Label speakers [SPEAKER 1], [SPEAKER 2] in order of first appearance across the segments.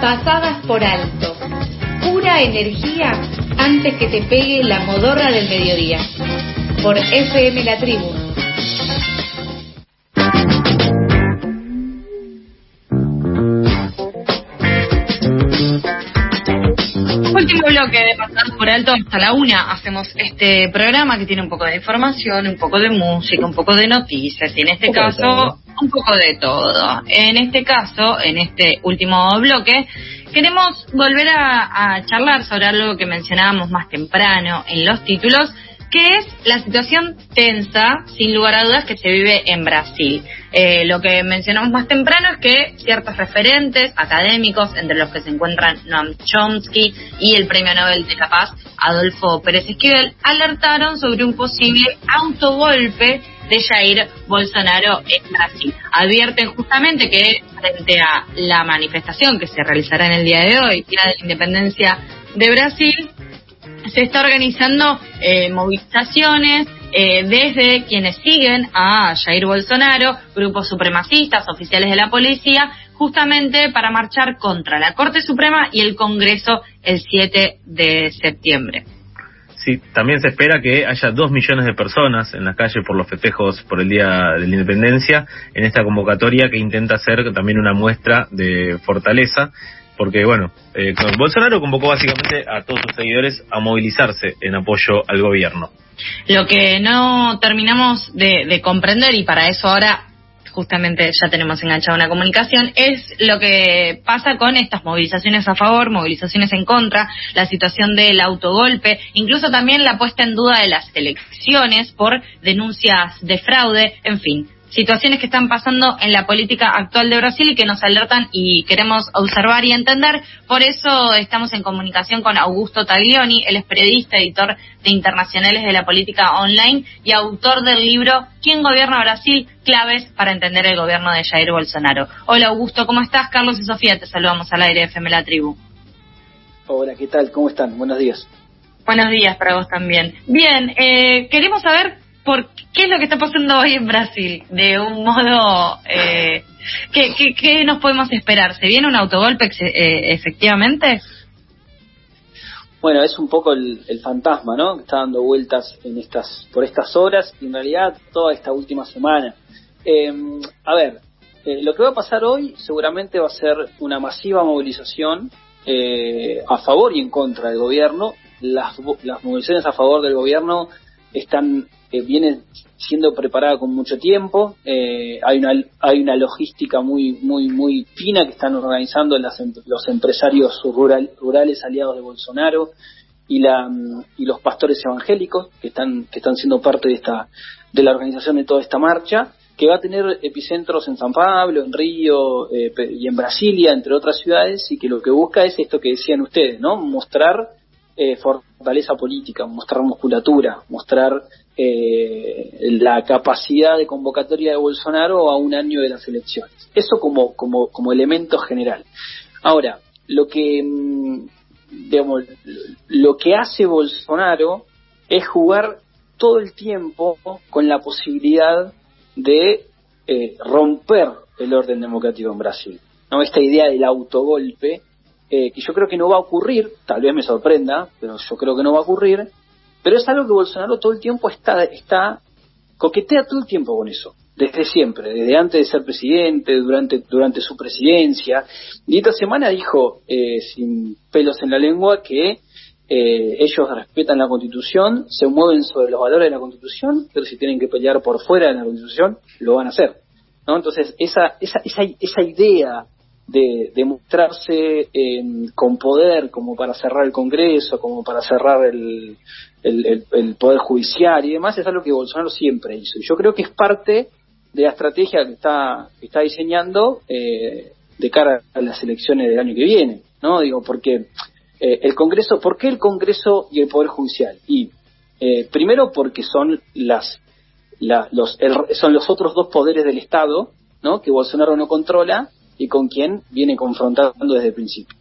[SPEAKER 1] pasadas por alto. Pura energía antes que te pegue la modorra del mediodía. Por FM La Tribu.
[SPEAKER 2] Último bloque de Pasadas por Alto hasta la una hacemos este programa que tiene un poco de información, un poco de música, un poco de noticias y en este caso un poco de todo. En este caso, en este último bloque, queremos volver a, charlar sobre algo que mencionábamos más temprano en los títulos, que es la situación tensa, sin lugar a dudas, que se vive en Brasil. Eh, lo que mencionamos más temprano es que ciertos referentes académicos, entre los que se encuentran Noam Chomsky y el Premio Nobel de la Paz, Adolfo Pérez Esquivel, alertaron sobre un posible autogolpe de Jair Bolsonaro en Brasil. Advierten justamente que frente a la manifestación que se realizará en el día de hoy, Día de la Independencia de Brasil, se está organizando eh, movilizaciones eh, desde quienes siguen a Jair Bolsonaro, grupos supremacistas, oficiales de la policía, justamente para marchar contra la Corte Suprema y el Congreso el 7 de septiembre.
[SPEAKER 3] Sí, también se espera que haya dos millones de personas en la calle por los festejos por el Día de la Independencia en esta convocatoria que intenta ser también una muestra de fortaleza porque bueno, eh, Bolsonaro convocó básicamente a todos sus seguidores a movilizarse en apoyo al gobierno.
[SPEAKER 2] Lo que no terminamos de comprender y para eso ahora justamente ya tenemos enganchada una comunicación, es lo que pasa con estas movilizaciones a favor, movilizaciones en contra, la situación del autogolpe, incluso también la puesta en duda de las elecciones por denuncias de fraude, en fin situaciones que están pasando en la política actual de Brasil y que nos alertan y queremos observar y entender. Por eso estamos en comunicación con Augusto Taglioni, él es periodista, editor de Internacionales de la Política Online y autor del libro ¿Quién gobierna Brasil? Claves para entender el gobierno de Jair Bolsonaro. Hola Augusto, ¿cómo estás? Carlos y Sofía, te saludamos al aire de FM La Tribu.
[SPEAKER 4] Hola, ¿qué tal? ¿Cómo están? Buenos días.
[SPEAKER 2] Buenos días para vos también. Bien, eh, queremos saber por qué es lo que está pasando hoy en Brasil. De un modo, eh, ¿qué, qué, nos podemos esperar? ¿Se viene un autogolpe eh, efectivamente?
[SPEAKER 4] Bueno, es un poco el, fantasma, ¿no? Que está dando vueltas en estas, por estas horas y en realidad toda esta última semana. Em, a ver, eh, lo que va a pasar hoy seguramente va a ser una masiva movilización eh, a favor y en contra del gobierno. Las, las movilizaciones a favor del gobierno están eh, viene siendo preparada con mucho tiempo. Eh, hay una hay una logística muy muy muy fina que están organizando las, em, los empresarios rurales aliados de Bolsonaro y la y los pastores evangélicos que están que están siendo parte de esta de la organización de toda esta marcha que va a tener epicentros en San Pablo, en Río eh, y en Brasilia, entre otras ciudades, y que lo que busca es esto que decían ustedes, ¿no? Mostrar eh, fortaleza política, mostrar musculatura, mostrar eh, la capacidad de convocatoria de Bolsonaro a un año de las elecciones. Eso como, como, como elemento general. Ahora, lo que, mm, digamos, lo que hace Bolsonaro es jugar todo el tiempo con la posibilidad de eh, romper el orden democrático en Brasil. ¿no? Esta idea del autogolpe eh, que yo creo que no va a ocurrir, tal vez me sorprenda, pero yo creo que no va a ocurrir, pero es algo que Bolsonaro todo el tiempo está, está coquetea todo el tiempo con eso, desde siempre, desde antes de ser presidente, durante, durante su presidencia, y esta semana dijo, eh, sin pelos en la lengua, que eh, ellos respetan la Constitución, se mueven sobre los valores de la Constitución, pero si tienen que pelear por fuera de la Constitución, lo van a hacer. ¿no? Entonces, esa, esa, esa, esa idea de, mostrarse con poder como para cerrar el Congreso, como para cerrar el, el, Poder Judicial y demás, es algo que Bolsonaro siempre hizo. Yo creo que es parte de la estrategia que está, está diseñando eh, de cara a las elecciones del año que viene, ¿no? Digo, porque eh, el Congreso, ¿por qué el Congreso y el Poder Judicial? Y eh, primero porque son las los son los otros dos poderes del Estado, ¿no? Que Bolsonaro no controla y con quien viene confrontando desde el principio.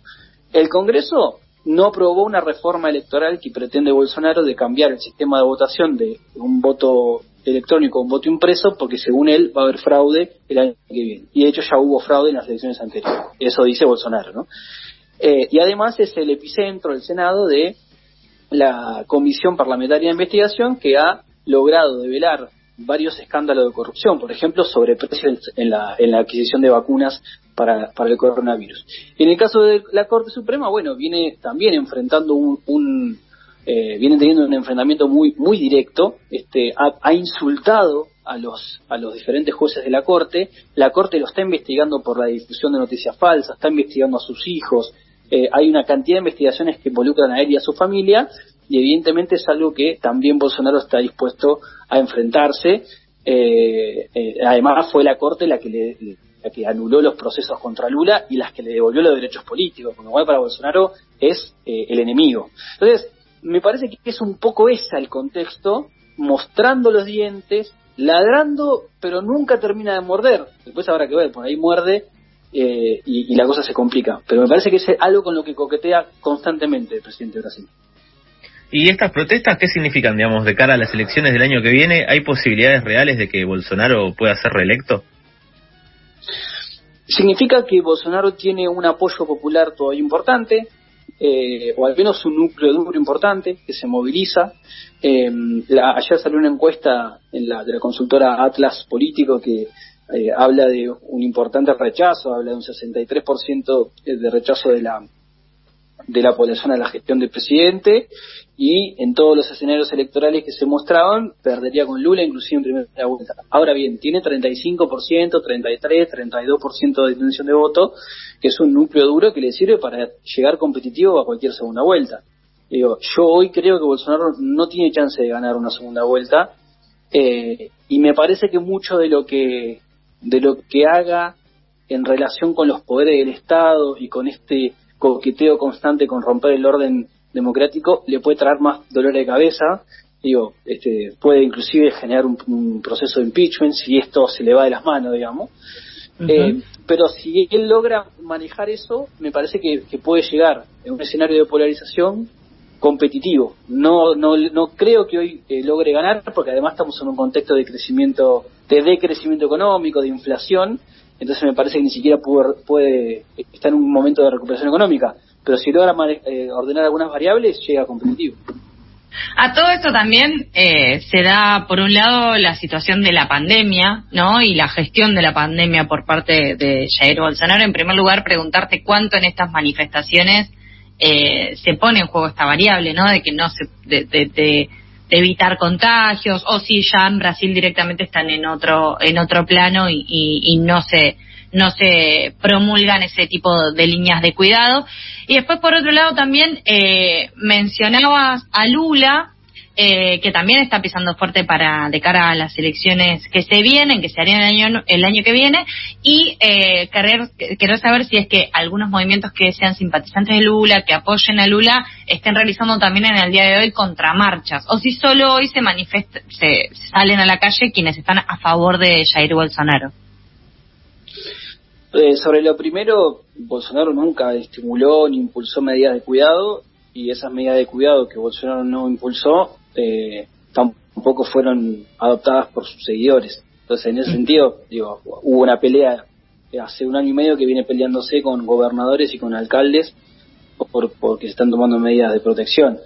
[SPEAKER 4] El Congreso no aprobó una reforma electoral que pretende Bolsonaro de cambiar el sistema de votación de un voto electrónico a un voto impreso porque según él va a haber fraude el año que viene. Y de hecho ya hubo fraude en las elecciones anteriores. Eso dice Bolsonaro, ¿no? Eh, y además es el epicentro, el Senado, de la Comisión Parlamentaria de Investigación que ha logrado develar varios escándalos de corrupción, por ejemplo, sobre precios en la, en la adquisición de vacunas para, para el coronavirus. En el caso de la Corte Suprema, bueno, viene también enfrentando un, un eh, viene teniendo un enfrentamiento muy muy directo, este, ha, insultado a los a los diferentes jueces de la Corte, la Corte lo está investigando por la difusión de noticias falsas, está investigando a sus hijos, eh, hay una cantidad de investigaciones que involucran a él y a su familia, y evidentemente es algo que también Bolsonaro está dispuesto a enfrentarse. Eh, eh, además fue la Corte la que le, la que anuló los procesos contra Lula y las que le devolvió los derechos políticos, con lo cual para Bolsonaro es eh, el enemigo. Entonces, me parece que es un poco ese el contexto, mostrando los dientes, ladrando, pero nunca termina de morder. Después habrá que ver, por ahí muerde eh, y, y, la cosa se complica. Pero me parece que es algo con lo que coquetea constantemente el presidente de Brasil.
[SPEAKER 3] ¿Y estas protestas qué significan, digamos, de cara a las elecciones del año que viene? ¿Hay posibilidades reales de que Bolsonaro pueda ser reelecto?
[SPEAKER 4] Significa que Bolsonaro tiene un apoyo popular todavía importante, eh, o al menos un núcleo duro importante que se moviliza. Eh, la, ayer salió una encuesta en la, de la consultora Atlas Político que eh, habla de un importante rechazo, habla de un 63% de rechazo de la de la población a la gestión del presidente y en todos los escenarios electorales que se mostraban perdería con Lula inclusive en primera vuelta. Ahora bien, tiene 35%, 33, 32% de intención de voto, que es un núcleo duro que le sirve para llegar competitivo a cualquier segunda vuelta. Digo, yo hoy creo que Bolsonaro no tiene chance de ganar una segunda vuelta eh, y me parece que mucho de lo que de lo que haga en relación con los poderes del Estado y con este coqueteo constante con romper el orden democrático le puede traer más dolor de cabeza, digo, este, puede inclusive generar un, un proceso de impeachment si esto se le va de las manos, digamos. Uh -huh. eh, pero si él logra manejar eso, me parece que, que, puede llegar en un escenario de polarización competitivo. No, no, no creo que hoy eh, logre ganar, porque además estamos en un contexto de crecimiento, de decrecimiento económico, de inflación, entonces me parece que ni siquiera puede, puede estar en un momento de recuperación económica, pero si logra eh, ordenar algunas variables, llega competitivo.
[SPEAKER 2] A todo esto también eh, se da, por un lado, la situación de la pandemia, ¿no? Y la gestión de la pandemia por parte de Jair Bolsonaro. En primer lugar, preguntarte cuánto en estas manifestaciones eh, se pone en juego esta variable, ¿no? De que no se, de, de, de, evitar contagios, o si ya en Brasil directamente están en otro, en otro plano y, y, y no se, no se promulgan ese tipo de líneas de cuidado. Y después, por otro lado, también eh, mencionabas a Lula, eh, que también está pisando fuerte para de cara a las elecciones que se vienen, que se harían el año, el año que viene, y eh, querer, saber si es que algunos movimientos que sean simpatizantes de Lula, que apoyen a Lula, estén realizando también en el día de hoy contramarchas, o si solo hoy se manifiesta, se salen a la calle quienes están a favor de Jair Bolsonaro.
[SPEAKER 4] Eh, sobre lo primero, Bolsonaro nunca estimuló ni impulsó medidas de cuidado y esas medidas de cuidado que Bolsonaro no impulsó eh, tampoco fueron adoptadas por sus seguidores. Entonces, en ese sentido, digo, hubo una pelea hace un año y medio que viene peleándose con gobernadores y con alcaldes por, porque se están tomando medidas de protección.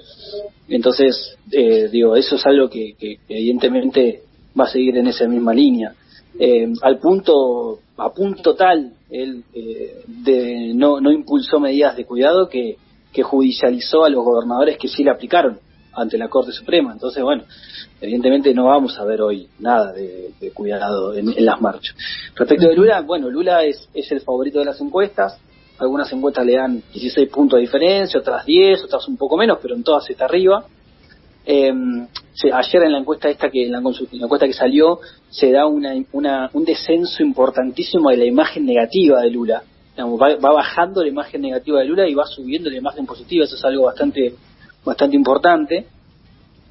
[SPEAKER 4] Entonces, eh, digo, eso es algo que, que, evidentemente va a seguir en esa misma línea. Eh, al punto, a punto tal, él eh, de, no, no impulsó medidas de cuidado que, que judicializó a los gobernadores que sí le aplicaron ante la Corte Suprema. Entonces, bueno, evidentemente no vamos a ver hoy nada de, cuidado en, las marchas. Respecto de Lula, bueno, Lula es, es el favorito de las encuestas. Algunas encuestas le dan 16 puntos de diferencia, otras 10, otras un poco menos, pero en todas está arriba. Eh, ayer en la encuesta esta que en la, en la, encuesta que salió se da una, una, un descenso importantísimo de la imagen negativa de Lula. Digamos, va, bajando la imagen negativa de Lula y va subiendo la imagen positiva. Eso es algo bastante bastante importante.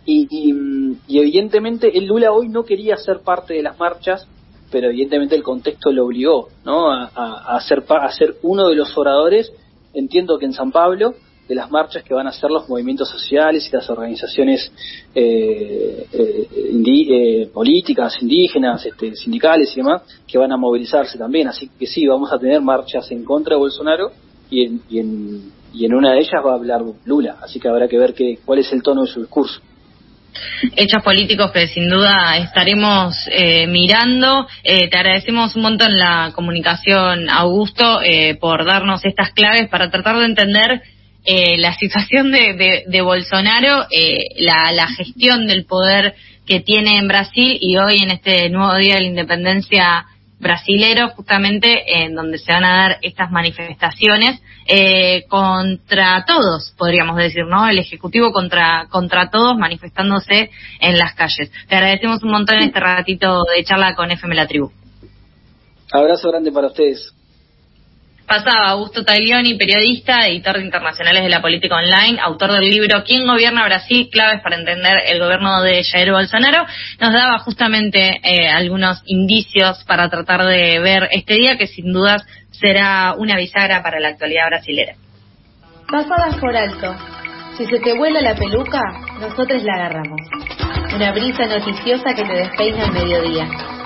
[SPEAKER 4] Y, y, y evidentemente el Lula hoy no quería ser parte de las marchas, pero evidentemente el contexto lo obligó, ¿no? A, a, a, ser, a ser uno de los oradores. Entiendo que en San Pablo de las marchas que van a hacer los movimientos sociales y las organizaciones eh, eh, eh, políticas, indígenas, este, sindicales y demás, que van a movilizarse también. Así que sí, vamos a tener marchas en contra de Bolsonaro y en, y en, y en una de ellas va a hablar Lula, así que habrá que ver qué, cuál es el tono de su discurso
[SPEAKER 2] hechos políticos que sin duda estaremos eh, mirando. Eh, te agradecemos un montón la comunicación, Augusto, eh, por darnos estas claves para tratar de entender la situación de, de, Bolsonaro, la, la, gestión del poder que tiene en Brasil y hoy en este nuevo día de la independencia brasilero, justamente en donde se van a dar estas manifestaciones eh, contra todos, podríamos decir, ¿no? El Ejecutivo contra, contra todos manifestándose en las calles. Te agradecemos un montón en este ratito de charla con FM La Tribu.
[SPEAKER 4] Abrazo grande para ustedes.
[SPEAKER 2] Pasaba Augusto Taglioni, periodista, editor de internacionales de la política online, autor del libro ¿Quién gobierna Brasil? Claves para entender el gobierno de Jair Bolsonaro. Nos daba justamente eh, algunos indicios para tratar de ver este día que sin dudas será una bisagra para la actualidad brasilera.
[SPEAKER 1] Pasadas por alto. Si se te vuela la peluca, nosotros la agarramos. Una brisa noticiosa que te despeina al mediodía